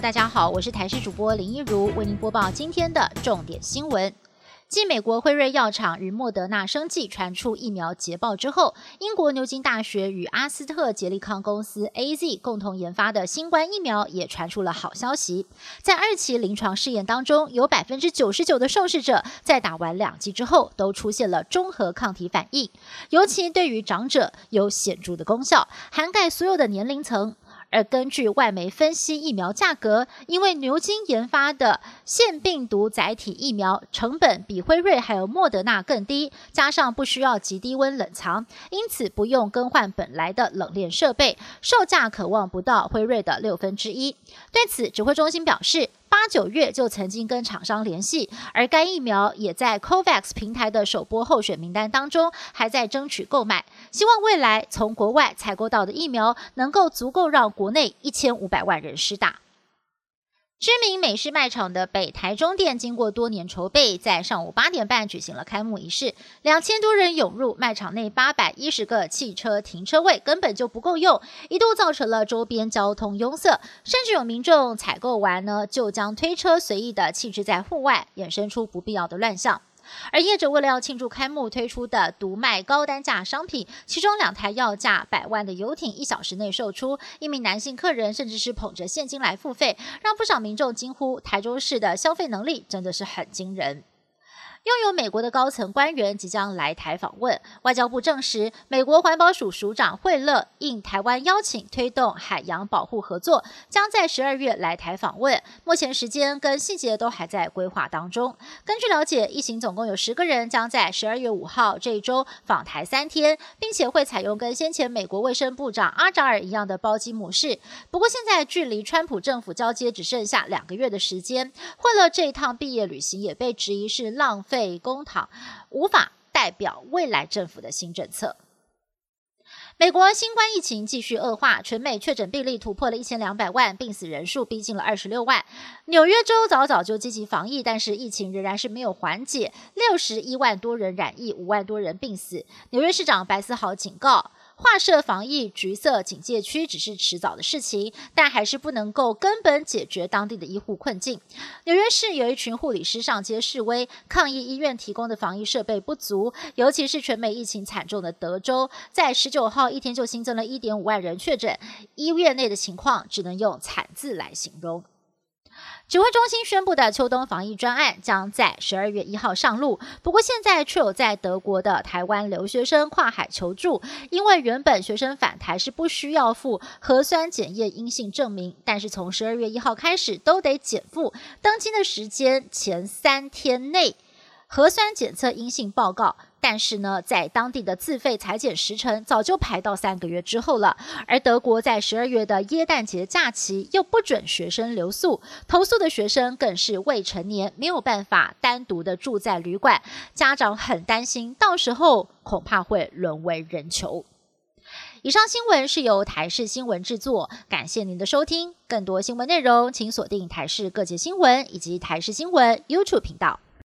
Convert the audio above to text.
大家好，我是台视主播林一如，为您播报今天的重点新闻。继美国辉瑞药厂与莫德纳生技传出疫苗捷报之后，英国牛津大学与阿斯特捷利康公司 A Z 共同研发的新冠疫苗也传出了好消息。在二期临床试验当中，有百分之九十九的受试者在打完两剂之后都出现了中和抗体反应，尤其对于长者有显著的功效，涵盖所有的年龄层。而根据外媒分析，疫苗价格，因为牛津研发的腺病毒载体疫苗成本比辉瑞还有莫德纳更低，加上不需要极低温冷藏，因此不用更换本来的冷链设备，售价可望不到辉瑞的六分之一。对此，指挥中心表示。八九月就曾经跟厂商联系，而该疫苗也在 COVAX 平台的首波候选名单当中，还在争取购买。希望未来从国外采购到的疫苗，能够足够让国内一千五百万人施打。知名美式卖场的北台中店，经过多年筹备，在上午八点半举行了开幕仪式。两千多人涌入卖场内，八百一十个汽车停车位根本就不够用，一度造成了周边交通拥塞，甚至有民众采购完呢，就将推车随意的弃置在户外，衍生出不必要的乱象。而业者为了要庆祝开幕推出的独卖高单价商品，其中两台要价百万的游艇一小时内售出，一名男性客人甚至是捧着现金来付费，让不少民众惊呼：台州市的消费能力真的是很惊人。拥有美国的高层官员即将来台访问。外交部证实，美国环保署署长惠勒应台湾邀请，推动海洋保护合作，将在十二月来台访问。目前时间跟细节都还在规划当中。根据了解，一行总共有十个人，将在十二月五号这一周访台三天，并且会采用跟先前美国卫生部长阿扎尔一样的包机模式。不过，现在距离川普政府交接只剩下两个月的时间，惠勒这一趟毕业旅行也被质疑是浪费。被公帑无法代表未来政府的新政策。美国新冠疫情继续恶化，全美确诊病例突破了一千两百万，病死人数逼近了二十六万。纽约州早早就积极防疫，但是疫情仍然是没有缓解，六十一万多人染疫，五万多人病死。纽约市长白思豪警告。划设防疫橘色警戒区只是迟早的事情，但还是不能够根本解决当地的医护困境。纽约市有一群护理师上街示威，抗议医院提供的防疫设备不足，尤其是全美疫情惨重的德州，在十九号一天就新增了一点五万人确诊，医院内的情况只能用惨字来形容。指挥中心宣布的秋冬防疫专案将在十二月一号上路，不过现在却有在德国的台湾留学生跨海求助，因为原本学生返台是不需要付核酸检验阴性证明，但是从十二月一号开始都得减负，登机的时间前三天内。核酸检测阴性报告，但是呢，在当地的自费裁剪时程早就排到三个月之后了。而德国在十二月的耶诞节假期又不准学生留宿，投诉的学生更是未成年，没有办法单独的住在旅馆，家长很担心，到时候恐怕会沦为人球。以上新闻是由台视新闻制作，感谢您的收听。更多新闻内容，请锁定台视各界新闻以及台视新闻 YouTube 频道。